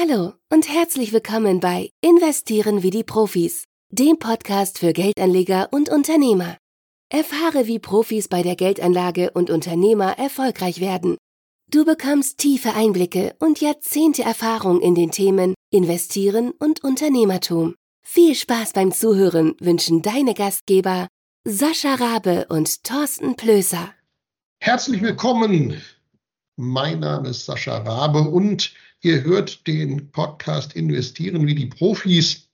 Hallo und herzlich willkommen bei Investieren wie die Profis, dem Podcast für Geldanleger und Unternehmer. Erfahre, wie Profis bei der Geldanlage und Unternehmer erfolgreich werden. Du bekommst tiefe Einblicke und Jahrzehnte Erfahrung in den Themen Investieren und Unternehmertum. Viel Spaß beim Zuhören wünschen deine Gastgeber Sascha Rabe und Thorsten Plöser. Herzlich willkommen. Mein Name ist Sascha Rabe und Ihr hört den Podcast Investieren wie die Profis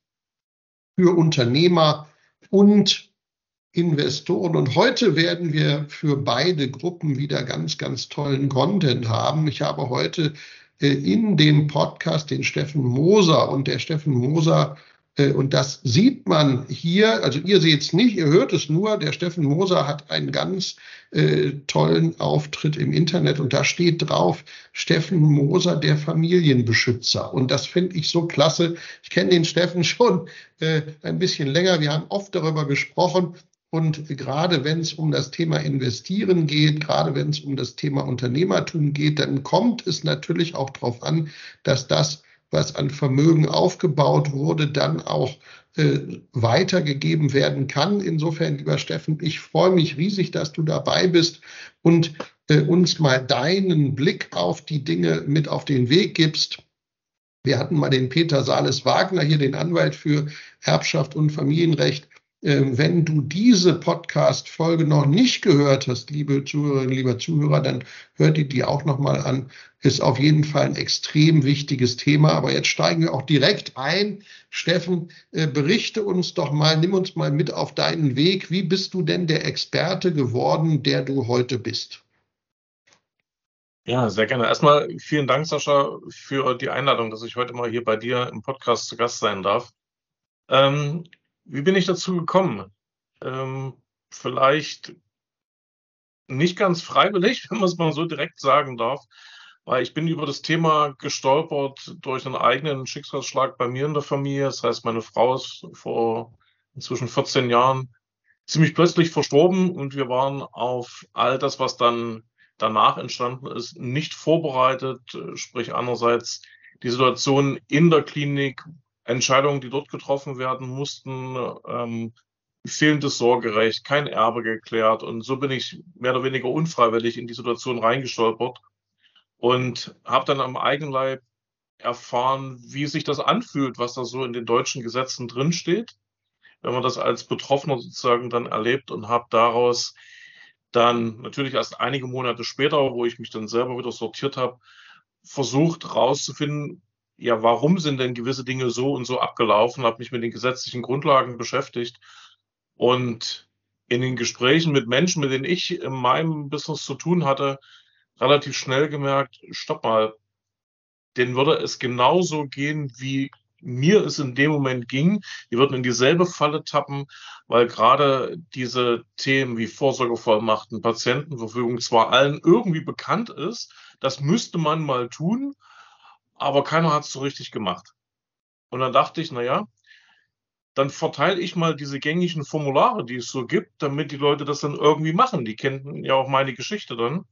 für Unternehmer und Investoren. Und heute werden wir für beide Gruppen wieder ganz, ganz tollen Content haben. Ich habe heute äh, in dem Podcast den Steffen Moser und der Steffen Moser und das sieht man hier, also ihr seht es nicht, ihr hört es nur, der Steffen Moser hat einen ganz äh, tollen Auftritt im Internet und da steht drauf, Steffen Moser, der Familienbeschützer. Und das finde ich so klasse. Ich kenne den Steffen schon äh, ein bisschen länger, wir haben oft darüber gesprochen. Und gerade wenn es um das Thema Investieren geht, gerade wenn es um das Thema Unternehmertum geht, dann kommt es natürlich auch darauf an, dass das was an Vermögen aufgebaut wurde, dann auch äh, weitergegeben werden kann. Insofern, lieber Steffen, ich freue mich riesig, dass du dabei bist und äh, uns mal deinen Blick auf die Dinge mit auf den Weg gibst. Wir hatten mal den Peter Sales Wagner hier, den Anwalt für Erbschaft und Familienrecht. Ähm, wenn du diese Podcast-Folge noch nicht gehört hast, liebe Zuhörerinnen, lieber Zuhörer, dann hört ihr die auch nochmal an. Ist auf jeden Fall ein extrem wichtiges Thema. Aber jetzt steigen wir auch direkt ein. Steffen, äh, berichte uns doch mal, nimm uns mal mit auf deinen Weg. Wie bist du denn der Experte geworden, der du heute bist? Ja, sehr gerne. Erstmal vielen Dank, Sascha, für die Einladung, dass ich heute mal hier bei dir im Podcast zu Gast sein darf. Ähm, wie bin ich dazu gekommen? Ähm, vielleicht nicht ganz freiwillig, wenn man es mal so direkt sagen darf, weil ich bin über das Thema gestolpert durch einen eigenen Schicksalsschlag bei mir in der Familie. Das heißt, meine Frau ist vor inzwischen 14 Jahren ziemlich plötzlich verstorben und wir waren auf all das, was dann danach entstanden ist, nicht vorbereitet. Sprich, einerseits die Situation in der Klinik, Entscheidungen, die dort getroffen werden mussten, ähm, fehlendes Sorgerecht, kein Erbe geklärt. Und so bin ich mehr oder weniger unfreiwillig in die Situation reingestolpert und habe dann am Eigenleib erfahren, wie sich das anfühlt, was da so in den deutschen Gesetzen drinsteht, wenn man das als Betroffener sozusagen dann erlebt und habe daraus dann natürlich erst einige Monate später, wo ich mich dann selber wieder sortiert habe, versucht herauszufinden, ja, warum sind denn gewisse Dinge so und so abgelaufen, habe mich mit den gesetzlichen Grundlagen beschäftigt und in den Gesprächen mit Menschen, mit denen ich in meinem Business zu tun hatte, relativ schnell gemerkt, stopp mal, denen würde es genauso gehen, wie mir es in dem Moment ging. Die würden in dieselbe Falle tappen, weil gerade diese Themen wie Vorsorgevollmachten, Patientenverfügung zwar allen irgendwie bekannt ist, das müsste man mal tun, aber keiner hat es so richtig gemacht. Und dann dachte ich, naja, dann verteile ich mal diese gängigen Formulare, die es so gibt, damit die Leute das dann irgendwie machen. Die kennen ja auch meine Geschichte dann.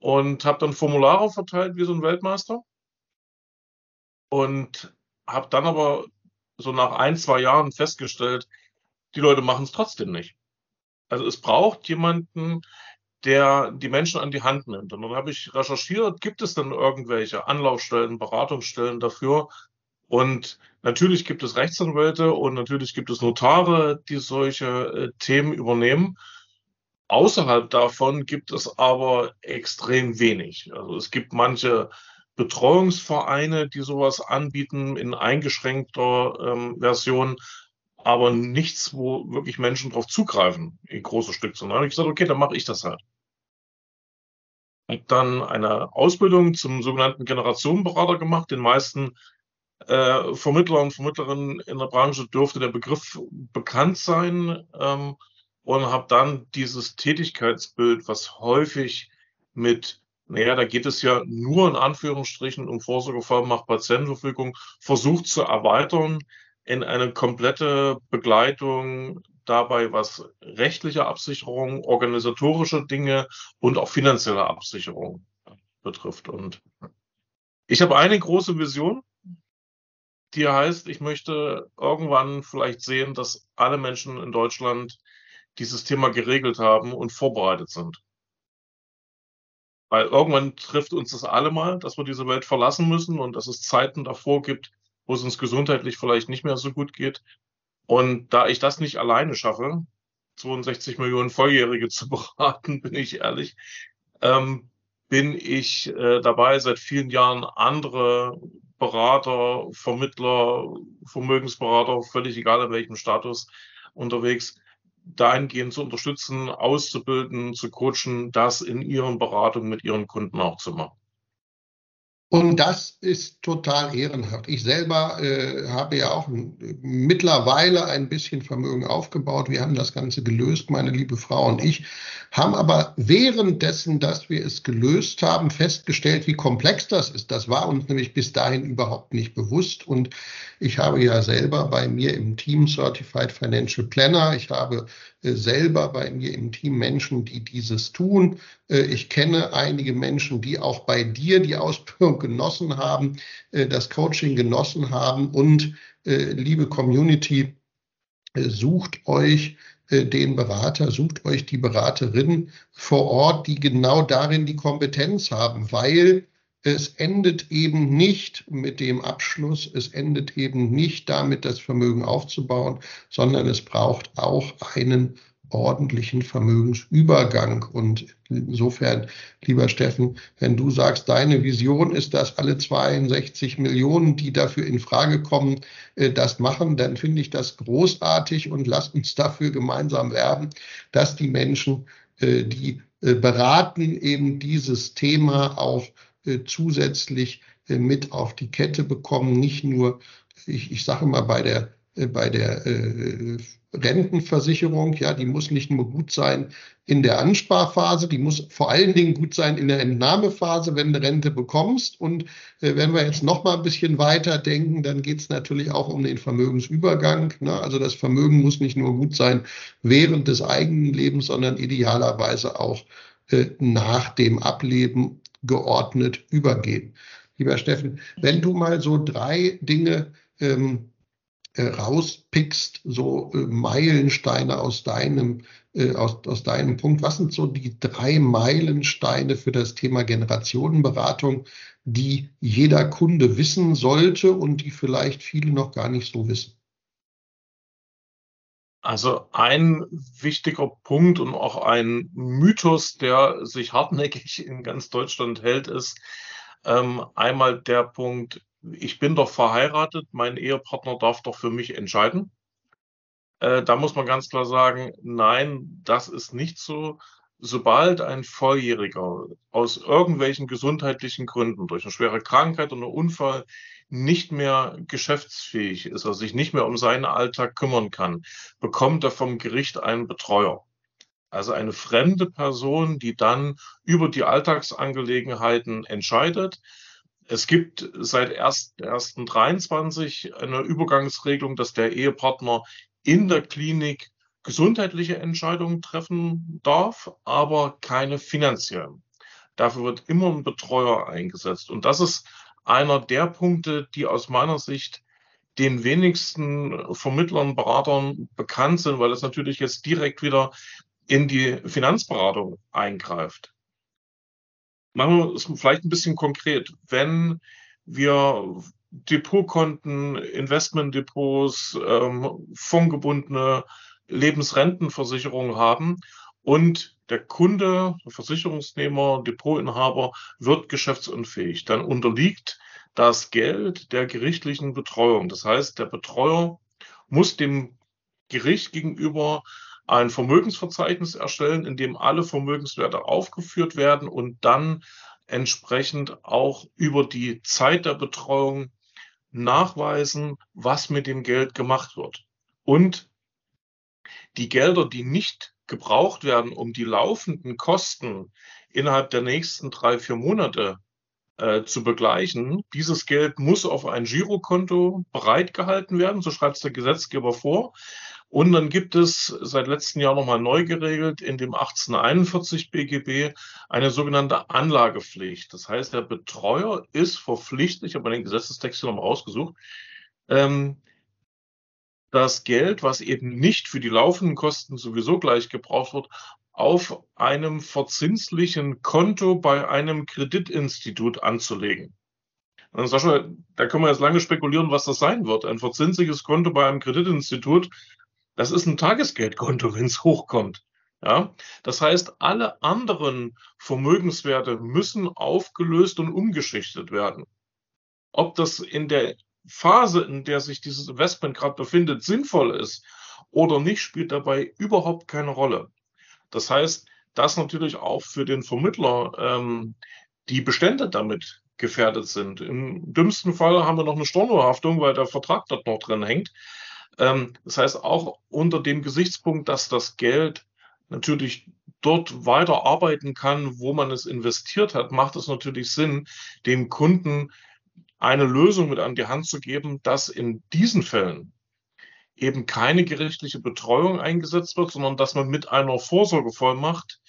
Und habe dann Formulare verteilt wie so ein Weltmeister. Und habe dann aber so nach ein, zwei Jahren festgestellt, die Leute machen es trotzdem nicht. Also es braucht jemanden, der die Menschen an die Hand nimmt. Und dann habe ich recherchiert, gibt es denn irgendwelche Anlaufstellen, Beratungsstellen dafür? Und natürlich gibt es Rechtsanwälte und natürlich gibt es Notare, die solche äh, Themen übernehmen. Außerhalb davon gibt es aber extrem wenig. Also es gibt manche Betreuungsvereine, die sowas anbieten in eingeschränkter ähm, Version, aber nichts, wo wirklich Menschen drauf zugreifen in große Stückzahlen. Dann habe ich gesagt, okay, dann mache ich das halt. Und dann eine Ausbildung zum sogenannten Generationenberater gemacht. Den meisten äh, Vermittler und Vermittlerinnen in der Branche dürfte der Begriff bekannt sein ähm, und habe dann dieses Tätigkeitsbild, was häufig mit naja, da geht es ja nur in Anführungsstrichen um Vorsorgevollmacht Patientenverfügung, versucht zu erweitern in eine komplette Begleitung dabei, was rechtliche Absicherung, organisatorische Dinge und auch finanzielle Absicherung betrifft. Und ich habe eine große Vision die heißt, ich möchte irgendwann vielleicht sehen, dass alle Menschen in Deutschland dieses Thema geregelt haben und vorbereitet sind. Weil irgendwann trifft uns das alle mal, dass wir diese Welt verlassen müssen und dass es Zeiten davor gibt, wo es uns gesundheitlich vielleicht nicht mehr so gut geht. Und da ich das nicht alleine schaffe, 62 Millionen Volljährige zu beraten, bin ich ehrlich, ähm, bin ich äh, dabei, seit vielen Jahren andere Berater, Vermittler, Vermögensberater, völlig egal in welchem Status unterwegs, dahingehend zu unterstützen, auszubilden, zu coachen, das in ihren Beratungen mit ihren Kunden auch zu machen. Und das ist total ehrenhaft. Ich selber äh, habe ja auch mittlerweile ein bisschen Vermögen aufgebaut. Wir haben das Ganze gelöst, meine liebe Frau und ich, haben aber währenddessen, dass wir es gelöst haben, festgestellt, wie komplex das ist. Das war uns nämlich bis dahin überhaupt nicht bewusst. Und ich habe ja selber bei mir im Team Certified Financial Planner, ich habe äh, selber bei mir im Team Menschen, die dieses tun. Äh, ich kenne einige Menschen, die auch bei dir die Ausbildung genossen haben, äh, das Coaching genossen haben. Und liebe Community, sucht euch den Berater, sucht euch die Beraterin vor Ort, die genau darin die Kompetenz haben, weil es endet eben nicht mit dem Abschluss, es endet eben nicht damit, das Vermögen aufzubauen, sondern es braucht auch einen ordentlichen Vermögensübergang. Und insofern, lieber Steffen, wenn du sagst, deine Vision ist, dass alle 62 Millionen, die dafür in Frage kommen, äh, das machen, dann finde ich das großartig und lass uns dafür gemeinsam werben, dass die Menschen, äh, die äh, beraten, eben dieses Thema auch zusätzlich mit auf die Kette bekommen. Nicht nur, ich, ich sage mal, bei der, bei der Rentenversicherung, ja, die muss nicht nur gut sein in der Ansparphase, die muss vor allen Dingen gut sein in der Entnahmephase, wenn du Rente bekommst. Und äh, wenn wir jetzt noch mal ein bisschen weiter denken, dann geht es natürlich auch um den Vermögensübergang. Ne? Also das Vermögen muss nicht nur gut sein während des eigenen Lebens, sondern idealerweise auch äh, nach dem Ableben geordnet übergehen. Lieber Steffen, wenn du mal so drei Dinge ähm, äh, rauspickst, so äh, Meilensteine aus deinem, äh, aus, aus deinem Punkt, was sind so die drei Meilensteine für das Thema Generationenberatung, die jeder Kunde wissen sollte und die vielleicht viele noch gar nicht so wissen? Also ein wichtiger Punkt und auch ein Mythos, der sich hartnäckig in ganz Deutschland hält, ist ähm, einmal der Punkt, ich bin doch verheiratet, mein Ehepartner darf doch für mich entscheiden. Äh, da muss man ganz klar sagen, nein, das ist nicht so. Sobald ein Volljähriger aus irgendwelchen gesundheitlichen Gründen durch eine schwere Krankheit oder Unfall nicht mehr geschäftsfähig ist, also sich nicht mehr um seinen Alltag kümmern kann, bekommt er vom Gericht einen Betreuer. Also eine fremde Person, die dann über die Alltagsangelegenheiten entscheidet. Es gibt seit 1.1.23 eine Übergangsregelung, dass der Ehepartner in der Klinik gesundheitliche Entscheidungen treffen darf, aber keine finanziellen. Dafür wird immer ein Betreuer eingesetzt. Und das ist einer der Punkte, die aus meiner Sicht den wenigsten Vermittlern, Beratern bekannt sind, weil es natürlich jetzt direkt wieder in die Finanzberatung eingreift. Machen wir es vielleicht ein bisschen konkret. Wenn wir Depotkonten, Investmentdepots, ähm, fondgebundene Lebensrentenversicherungen haben und der Kunde, der Versicherungsnehmer, Depotinhaber wird geschäftsunfähig. Dann unterliegt das Geld der gerichtlichen Betreuung. Das heißt, der Betreuer muss dem Gericht gegenüber ein Vermögensverzeichnis erstellen, in dem alle Vermögenswerte aufgeführt werden und dann entsprechend auch über die Zeit der Betreuung nachweisen, was mit dem Geld gemacht wird. Und die Gelder, die nicht gebraucht werden, um die laufenden Kosten innerhalb der nächsten drei, vier Monate äh, zu begleichen. Dieses Geld muss auf ein Girokonto bereitgehalten werden, so schreibt es der Gesetzgeber vor. Und dann gibt es seit letztem Jahr nochmal neu geregelt in dem 1841 BGB eine sogenannte Anlagepflicht. Das heißt, der Betreuer ist verpflichtet, ich habe den Gesetzestext hier nochmal rausgesucht, ähm, das Geld, was eben nicht für die laufenden Kosten sowieso gleich gebraucht wird, auf einem verzinslichen Konto bei einem Kreditinstitut anzulegen. Und Sascha, da können wir jetzt lange spekulieren, was das sein wird. Ein verzinsliches Konto bei einem Kreditinstitut, das ist ein Tagesgeldkonto, wenn es hochkommt. Ja, das heißt, alle anderen Vermögenswerte müssen aufgelöst und umgeschichtet werden. Ob das in der Phase, in der sich dieses Investment gerade befindet, sinnvoll ist oder nicht, spielt dabei überhaupt keine Rolle. Das heißt, dass natürlich auch für den Vermittler ähm, die Bestände damit gefährdet sind. Im dümmsten Fall haben wir noch eine Stornohaftung, weil der Vertrag dort noch drin hängt. Ähm, das heißt, auch unter dem Gesichtspunkt, dass das Geld natürlich dort weiter arbeiten kann, wo man es investiert hat, macht es natürlich Sinn, dem Kunden eine Lösung mit an die Hand zu geben, dass in diesen Fällen eben keine gerichtliche Betreuung eingesetzt wird, sondern dass man mit einer Vorsorgevollmacht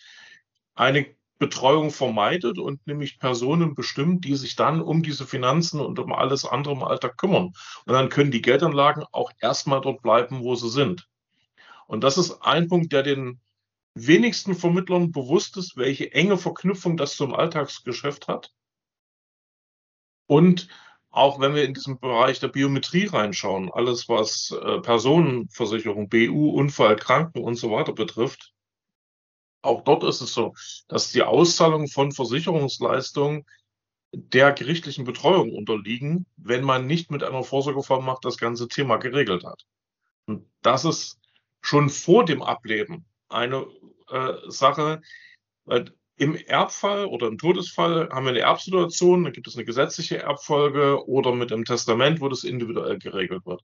eine Betreuung vermeidet und nämlich Personen bestimmt, die sich dann um diese Finanzen und um alles andere im Alltag kümmern. Und dann können die Geldanlagen auch erstmal dort bleiben, wo sie sind. Und das ist ein Punkt, der den wenigsten Vermittlern bewusst ist, welche enge Verknüpfung das zum Alltagsgeschäft hat. Und auch wenn wir in diesem Bereich der Biometrie reinschauen, alles was äh, Personenversicherung, BU, Unfall, Kranken und so weiter betrifft, auch dort ist es so, dass die Auszahlung von Versicherungsleistungen der gerichtlichen Betreuung unterliegen, wenn man nicht mit einer Vorsorgevollmacht das ganze Thema geregelt hat. Und das ist schon vor dem Ableben eine äh, Sache, weil im Erbfall oder im Todesfall haben wir eine Erbsituation, da gibt es eine gesetzliche Erbfolge oder mit einem Testament, wo das individuell geregelt wird.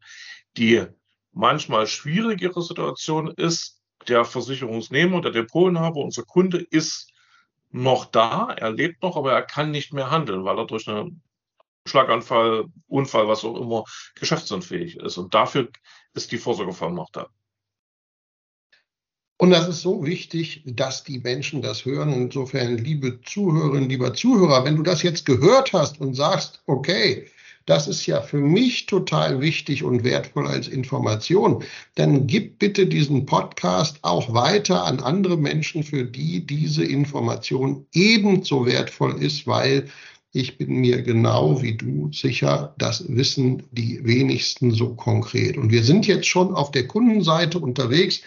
Die manchmal schwierigere Situation ist, der Versicherungsnehmer, der Depotinhaber, unser Kunde ist noch da, er lebt noch, aber er kann nicht mehr handeln, weil er durch einen Schlaganfall, Unfall, was auch immer, geschäftsunfähig ist. Und dafür ist die Vorsorgevollmacht da. Und das ist so wichtig, dass die Menschen das hören. Insofern, liebe Zuhörerinnen, lieber Zuhörer, wenn du das jetzt gehört hast und sagst, okay, das ist ja für mich total wichtig und wertvoll als Information, dann gib bitte diesen Podcast auch weiter an andere Menschen, für die diese Information ebenso wertvoll ist, weil ich bin mir genau wie du sicher, das wissen die wenigsten so konkret. Und wir sind jetzt schon auf der Kundenseite unterwegs.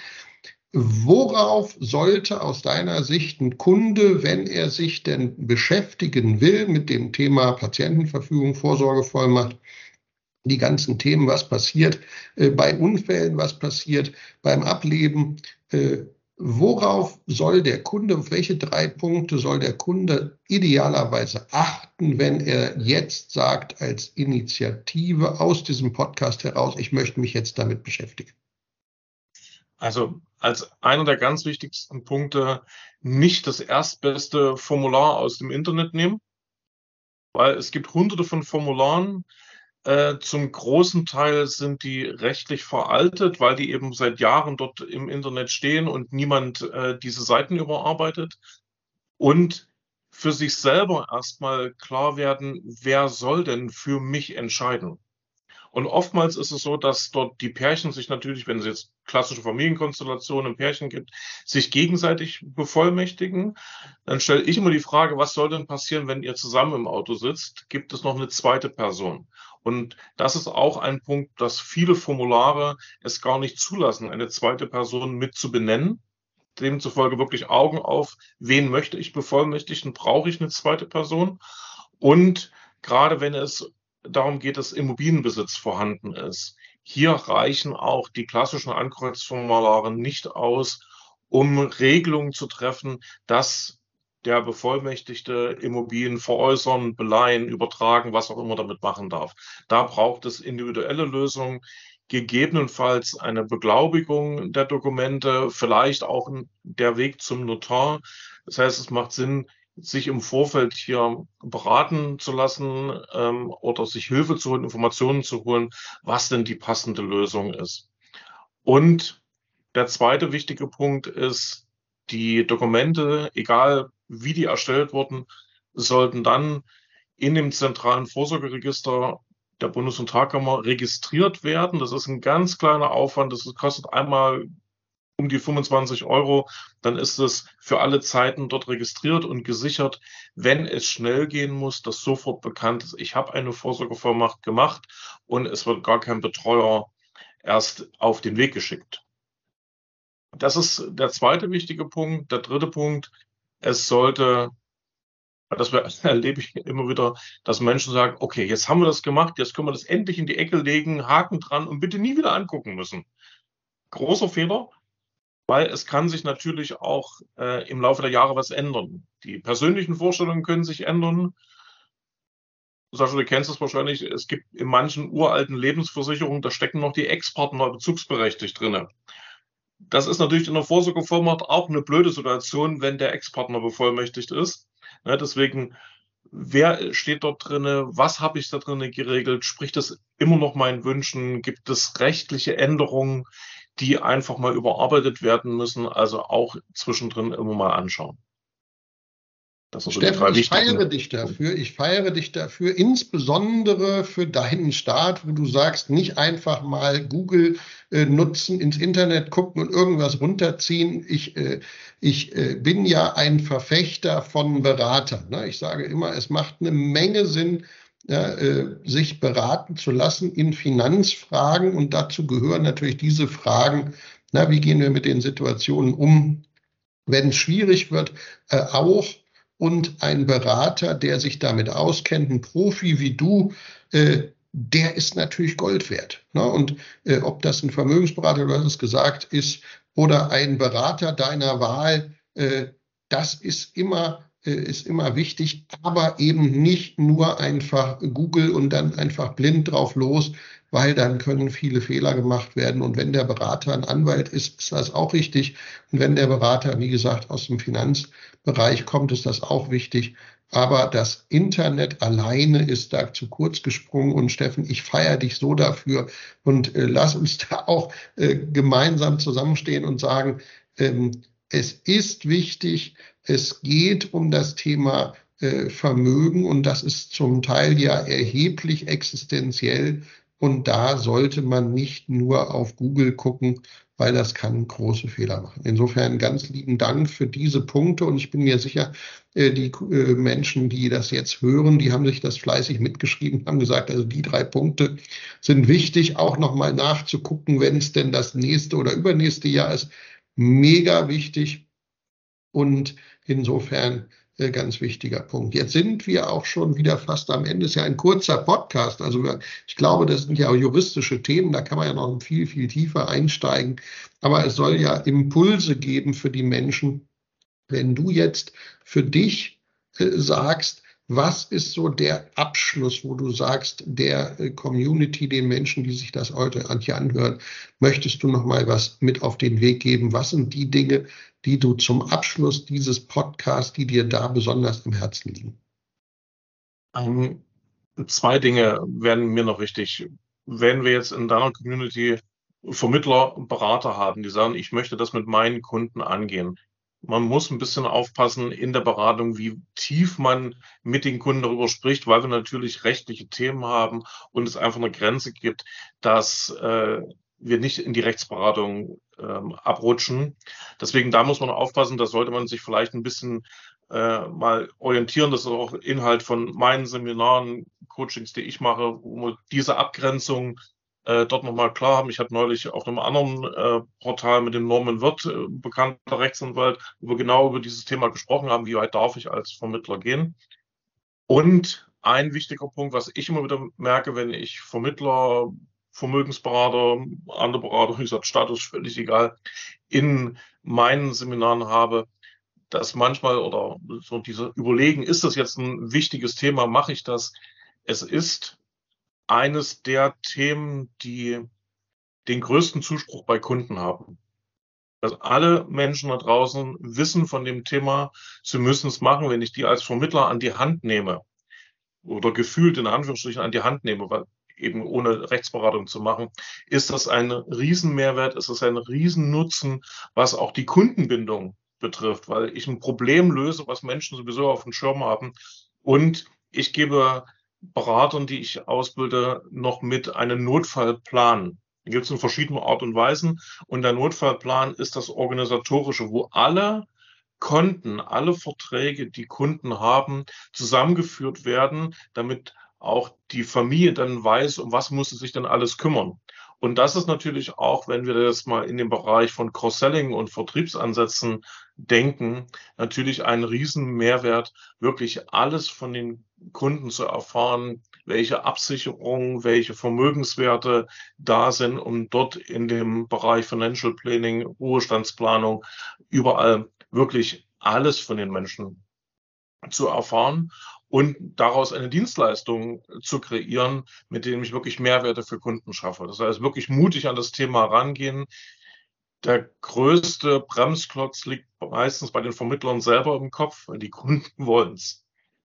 Worauf sollte aus deiner Sicht ein Kunde, wenn er sich denn beschäftigen will mit dem Thema Patientenverfügung, Vorsorgevollmacht, die ganzen Themen, was passiert äh, bei Unfällen, was passiert beim Ableben, äh, worauf soll der Kunde, auf welche drei Punkte soll der Kunde idealerweise achten, wenn er jetzt sagt, als Initiative aus diesem Podcast heraus, ich möchte mich jetzt damit beschäftigen? Also als einer der ganz wichtigsten Punkte nicht das erstbeste Formular aus dem Internet nehmen, weil es gibt hunderte von Formularen. Äh, zum großen Teil sind die rechtlich veraltet, weil die eben seit Jahren dort im Internet stehen und niemand äh, diese Seiten überarbeitet. Und für sich selber erstmal klar werden, wer soll denn für mich entscheiden? Und oftmals ist es so, dass dort die Pärchen sich natürlich, wenn es jetzt klassische Familienkonstellationen im Pärchen gibt, sich gegenseitig bevollmächtigen. Dann stelle ich immer die Frage, was soll denn passieren, wenn ihr zusammen im Auto sitzt? Gibt es noch eine zweite Person? Und das ist auch ein Punkt, dass viele Formulare es gar nicht zulassen, eine zweite Person mit zu benennen. Demzufolge wirklich Augen auf, wen möchte ich bevollmächtigen? Brauche ich eine zweite Person? Und gerade wenn es darum geht, dass Immobilienbesitz vorhanden ist. Hier reichen auch die klassischen Ankreuzformulare nicht aus, um Regelungen zu treffen, dass der Bevollmächtigte Immobilien veräußern, beleihen, übertragen, was auch immer damit machen darf. Da braucht es individuelle Lösungen, gegebenenfalls eine Beglaubigung der Dokumente, vielleicht auch der Weg zum Notar. Das heißt, es macht Sinn, sich im Vorfeld hier beraten zu lassen ähm, oder sich Hilfe zu holen, Informationen zu holen, was denn die passende Lösung ist. Und der zweite wichtige Punkt ist, die Dokumente, egal wie die erstellt wurden, sollten dann in dem zentralen Vorsorgeregister der Bundesnotarkammer registriert werden. Das ist ein ganz kleiner Aufwand. Das kostet einmal um die 25 Euro. Dann ist es für alle Zeiten dort registriert und gesichert. Wenn es schnell gehen muss, dass sofort bekannt ist, ich habe eine Vorsorgevollmacht gemacht und es wird gar kein Betreuer erst auf den Weg geschickt. Das ist der zweite wichtige Punkt. Der dritte Punkt, es sollte das erlebe ich immer wieder, dass Menschen sagen, okay, jetzt haben wir das gemacht, jetzt können wir das endlich in die Ecke legen, Haken dran und bitte nie wieder angucken müssen. Großer Fehler, weil es kann sich natürlich auch äh, im Laufe der Jahre was ändern. Die persönlichen Vorstellungen können sich ändern. Sascha, du kennst es wahrscheinlich, es gibt in manchen uralten Lebensversicherungen, da stecken noch die Ex-Partner bezugsberechtigt drinne. Das ist natürlich in der Vorsorgevollmacht auch eine blöde Situation, wenn der Ex-Partner bevollmächtigt ist. Ja, deswegen, wer steht dort drinne? Was habe ich da drinne geregelt? Spricht es immer noch meinen Wünschen? Gibt es rechtliche Änderungen, die einfach mal überarbeitet werden müssen? Also auch zwischendrin immer mal anschauen. Das ist Steffen, ich feiere dich dafür. Ich feiere dich dafür, insbesondere für deinen Start, wo du sagst, nicht einfach mal Google äh, nutzen, ins Internet gucken und irgendwas runterziehen. Ich, äh, ich äh, bin ja ein Verfechter von Beratern. Ne? Ich sage immer, es macht eine Menge Sinn, ja, äh, sich beraten zu lassen in Finanzfragen. Und dazu gehören natürlich diese Fragen, na, wie gehen wir mit den Situationen um, wenn es schwierig wird, äh, auch und ein Berater, der sich damit auskennt, ein Profi wie du, äh, der ist natürlich Gold wert. Ne? Und äh, ob das ein Vermögensberater, du hast es gesagt, ist, oder ein Berater deiner Wahl, äh, das ist immer ist immer wichtig, aber eben nicht nur einfach Google und dann einfach blind drauf los, weil dann können viele Fehler gemacht werden. Und wenn der Berater ein Anwalt ist, ist das auch richtig. Und wenn der Berater, wie gesagt, aus dem Finanzbereich kommt, ist das auch wichtig. Aber das Internet alleine ist da zu kurz gesprungen. Und Steffen, ich feiere dich so dafür. Und äh, lass uns da auch äh, gemeinsam zusammenstehen und sagen, ähm, es ist wichtig, es geht um das Thema äh, Vermögen und das ist zum Teil ja erheblich existenziell und da sollte man nicht nur auf Google gucken, weil das kann große Fehler machen. Insofern ganz lieben Dank für diese Punkte und ich bin mir sicher, äh, die äh, Menschen, die das jetzt hören, die haben sich das fleißig mitgeschrieben, haben gesagt, also die drei Punkte sind wichtig, auch nochmal nachzugucken, wenn es denn das nächste oder übernächste Jahr ist. Mega wichtig und insofern äh, ganz wichtiger Punkt. Jetzt sind wir auch schon wieder fast am Ende. Es ist ja ein kurzer Podcast. Also ich glaube, das sind ja auch juristische Themen. Da kann man ja noch viel, viel tiefer einsteigen. Aber es soll ja Impulse geben für die Menschen. Wenn du jetzt für dich äh, sagst, was ist so der Abschluss, wo du sagst, der äh, Community, den Menschen, die sich das heute hier anhören, möchtest du noch mal was mit auf den Weg geben? Was sind die Dinge, die du zum Abschluss dieses Podcasts, die dir da besonders am Herzen liegen? Um, ähm, zwei Dinge werden mir noch wichtig. Wenn wir jetzt in deiner Community Vermittler, Berater haben, die sagen, ich möchte das mit meinen Kunden angehen, man muss ein bisschen aufpassen in der Beratung, wie tief man mit den Kunden darüber spricht, weil wir natürlich rechtliche Themen haben und es einfach eine Grenze gibt, dass äh, wir nicht in die Rechtsberatung ähm, abrutschen. Deswegen da muss man aufpassen, da sollte man sich vielleicht ein bisschen äh, mal orientieren. Das ist auch Inhalt von meinen Seminaren, Coachings, die ich mache, wo diese Abgrenzung äh, dort nochmal klar haben. Ich hatte neulich auf einem anderen äh, Portal mit dem Norman Wirth, äh, bekannter Rechtsanwalt, wir genau über dieses Thema gesprochen haben, wie weit darf ich als Vermittler gehen. Und ein wichtiger Punkt, was ich immer wieder merke, wenn ich Vermittler, Vermögensberater, andere Berater, wie gesagt, Status völlig egal, in meinen Seminaren habe, dass manchmal oder so diese Überlegen, ist das jetzt ein wichtiges Thema, mache ich das? Es ist eines der Themen, die den größten Zuspruch bei Kunden haben. Dass alle Menschen da draußen wissen von dem Thema, sie müssen es machen, wenn ich die als Vermittler an die Hand nehme oder gefühlt in Anführungsstrichen an die Hand nehme, weil eben ohne Rechtsberatung zu machen, ist das ein Riesenmehrwert, ist das ein Riesennutzen, was auch die Kundenbindung betrifft, weil ich ein Problem löse, was Menschen sowieso auf dem Schirm haben und ich gebe Beratern, die ich ausbilde, noch mit einem Notfallplan. Den gibt es in verschiedenen Art und Weisen. Und der Notfallplan ist das Organisatorische, wo alle Konten, alle Verträge, die Kunden haben, zusammengeführt werden, damit auch die Familie dann weiß, um was muss sie sich dann alles kümmern. Und das ist natürlich auch, wenn wir das mal in den Bereich von Cross-Selling und Vertriebsansätzen denken, natürlich ein Riesenmehrwert, wirklich alles von den Kunden zu erfahren, welche Absicherungen, welche Vermögenswerte da sind, um dort in dem Bereich Financial Planning, Ruhestandsplanung, überall wirklich alles von den Menschen zu erfahren und daraus eine Dienstleistung zu kreieren, mit dem ich wirklich Mehrwerte für Kunden schaffe. Das heißt, wirklich mutig an das Thema rangehen. Der größte Bremsklotz liegt meistens bei den Vermittlern selber im Kopf, weil die Kunden wollen es.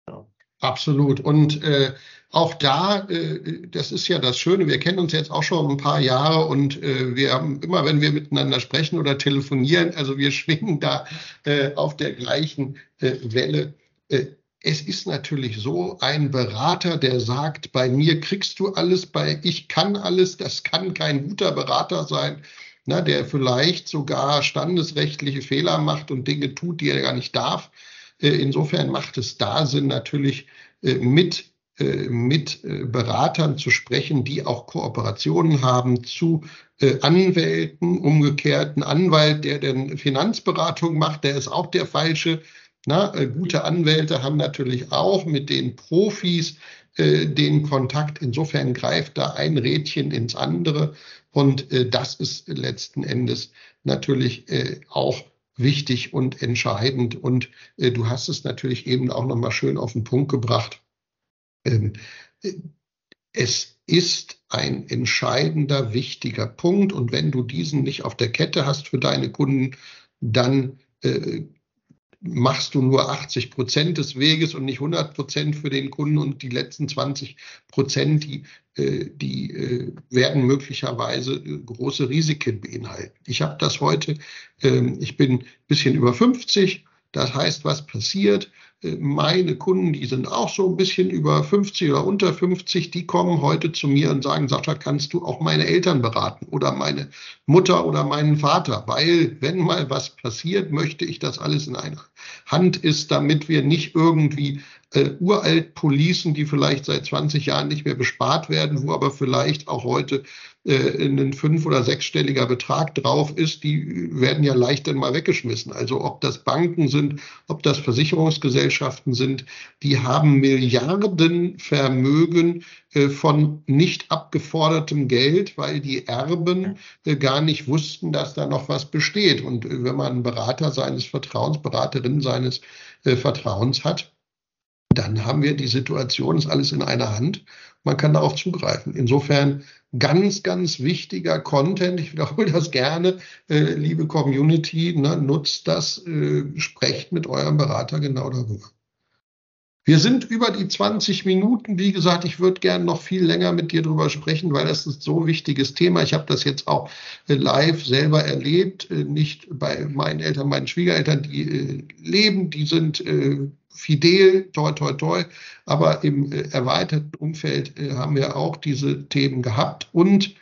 Ja. Absolut. Und äh, auch da, äh, das ist ja das Schöne, wir kennen uns jetzt auch schon ein paar Jahre und äh, wir haben immer, wenn wir miteinander sprechen oder telefonieren, also wir schwingen da äh, auf der gleichen äh, Welle. Äh, es ist natürlich so, ein Berater, der sagt, bei mir kriegst du alles, bei ich kann alles, das kann kein guter Berater sein, na, der vielleicht sogar standesrechtliche Fehler macht und Dinge tut, die er gar nicht darf. Äh, insofern macht es da Sinn, natürlich äh, mit äh, mit Beratern zu sprechen, die auch Kooperationen haben zu Anwälten, umgekehrt ein Anwalt, der denn Finanzberatung macht, der ist auch der falsche. Na, äh, gute Anwälte haben natürlich auch mit den Profis äh, den Kontakt. Insofern greift da ein Rädchen ins andere. Und äh, das ist letzten Endes natürlich äh, auch wichtig und entscheidend. Und äh, du hast es natürlich eben auch nochmal schön auf den Punkt gebracht. Ähm, äh, es ist ein entscheidender, wichtiger Punkt. Und wenn du diesen nicht auf der Kette hast für deine Kunden, dann äh, machst du nur 80 Prozent des Weges und nicht 100 Prozent für den Kunden und die letzten 20 Prozent, die, äh, die äh, werden möglicherweise äh, große Risiken beinhalten. Ich habe das heute, ähm, ich bin ein bisschen über 50, das heißt, was passiert? meine Kunden, die sind auch so ein bisschen über 50 oder unter 50, die kommen heute zu mir und sagen, Sascha, kannst du auch meine Eltern beraten oder meine Mutter oder meinen Vater? Weil, wenn mal was passiert, möchte ich, dass alles in einer Hand ist, damit wir nicht irgendwie äh, uralt Policen, die vielleicht seit 20 Jahren nicht mehr bespart werden, wo aber vielleicht auch heute äh, ein fünf- oder sechsstelliger Betrag drauf ist, die werden ja leicht dann mal weggeschmissen. Also ob das Banken sind, ob das Versicherungsgesellschaften sind, die haben Milliarden Vermögen äh, von nicht abgefordertem Geld, weil die Erben äh, gar nicht wussten, dass da noch was besteht. Und äh, wenn man einen Berater seines Vertrauens, Beraterin seines äh, Vertrauens hat, dann haben wir die Situation, ist alles in einer Hand. Man kann darauf zugreifen. Insofern ganz, ganz wichtiger Content. Ich wiederhole das gerne, äh, liebe Community, ne, nutzt das, äh, sprecht mit eurem Berater genau darüber. Wir sind über die 20 Minuten. Wie gesagt, ich würde gerne noch viel länger mit dir drüber sprechen, weil das ist so ein wichtiges Thema. Ich habe das jetzt auch äh, live selber erlebt, äh, nicht bei meinen Eltern, meinen Schwiegereltern, die äh, leben, die sind fidel, toi, toi, toi. Aber im erweiterten Umfeld haben wir auch diese Themen gehabt und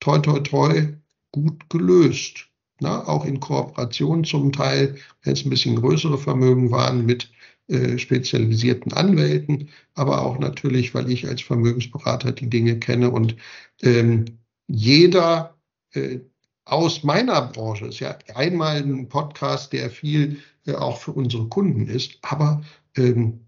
toi, toi, toi gut gelöst. Na, auch in Kooperation zum Teil, wenn es ein bisschen größere Vermögen waren, mit äh, spezialisierten Anwälten, aber auch natürlich, weil ich als Vermögensberater die Dinge kenne und ähm, jeder äh, aus meiner Branche ist ja einmal ein Podcast, der viel äh, auch für unsere Kunden ist, aber ähm,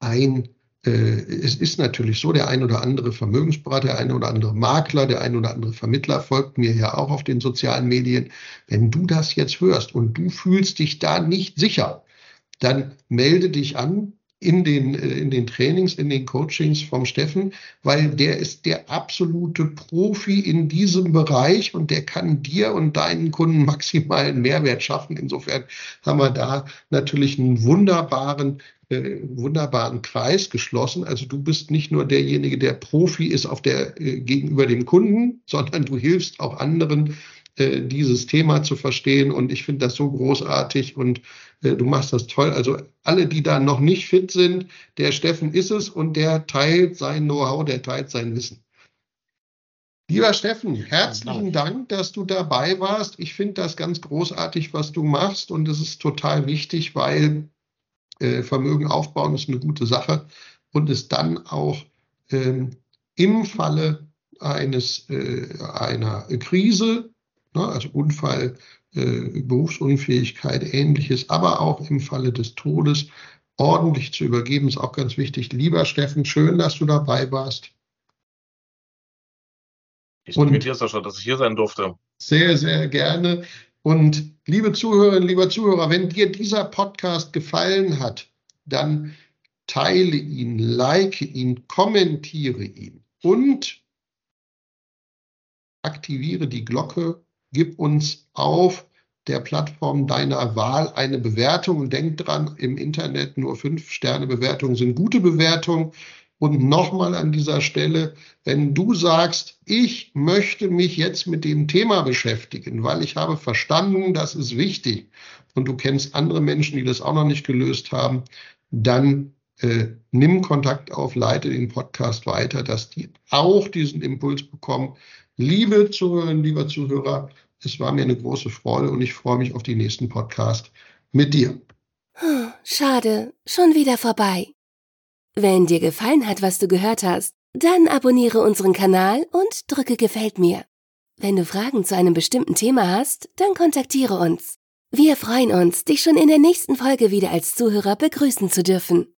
ein äh, es ist natürlich so, der ein oder andere Vermögensberater, der eine oder andere Makler, der ein oder andere Vermittler folgt mir ja auch auf den sozialen Medien. Wenn du das jetzt hörst und du fühlst dich da nicht sicher, dann melde dich an in den, äh, in den Trainings, in den Coachings vom Steffen, weil der ist der absolute Profi in diesem Bereich und der kann dir und deinen Kunden maximalen Mehrwert schaffen. Insofern haben wir da natürlich einen wunderbaren äh, wunderbaren Kreis geschlossen. Also du bist nicht nur derjenige, der Profi ist auf der äh, gegenüber dem Kunden, sondern du hilfst auch anderen äh, dieses Thema zu verstehen. Und ich finde das so großartig und äh, du machst das toll. Also alle, die da noch nicht fit sind, der Steffen ist es und der teilt sein Know-how, der teilt sein Wissen. Lieber Steffen, herzlichen Dank, dass du dabei warst. Ich finde das ganz großartig, was du machst und es ist total wichtig, weil äh, Vermögen aufbauen ist eine gute Sache und es dann auch ähm, im Falle eines äh, einer Krise, ne, also Unfall, äh, Berufsunfähigkeit, ähnliches, aber auch im Falle des Todes ordentlich zu übergeben, ist auch ganz wichtig. Lieber Steffen, schön, dass du dabei warst. Ich danke dir, Sascha, dass ich hier sein durfte. Sehr, sehr gerne. Und liebe Zuhörerinnen, lieber Zuhörer, wenn dir dieser Podcast gefallen hat, dann teile ihn, like ihn, kommentiere ihn und aktiviere die Glocke, gib uns auf der Plattform deiner Wahl eine Bewertung und denk dran, im Internet nur fünf Sterne Bewertungen sind gute Bewertungen. Und nochmal an dieser Stelle, wenn du sagst, ich möchte mich jetzt mit dem Thema beschäftigen, weil ich habe verstanden, das ist wichtig und du kennst andere Menschen, die das auch noch nicht gelöst haben, dann äh, nimm Kontakt auf, leite den Podcast weiter, dass die auch diesen Impuls bekommen. Liebe Zuhörerinnen, lieber Zuhörer, es war mir eine große Freude und ich freue mich auf die nächsten Podcast mit dir. Schade, schon wieder vorbei. Wenn dir gefallen hat, was du gehört hast, dann abonniere unseren Kanal und drücke Gefällt mir. Wenn du Fragen zu einem bestimmten Thema hast, dann kontaktiere uns. Wir freuen uns, dich schon in der nächsten Folge wieder als Zuhörer begrüßen zu dürfen.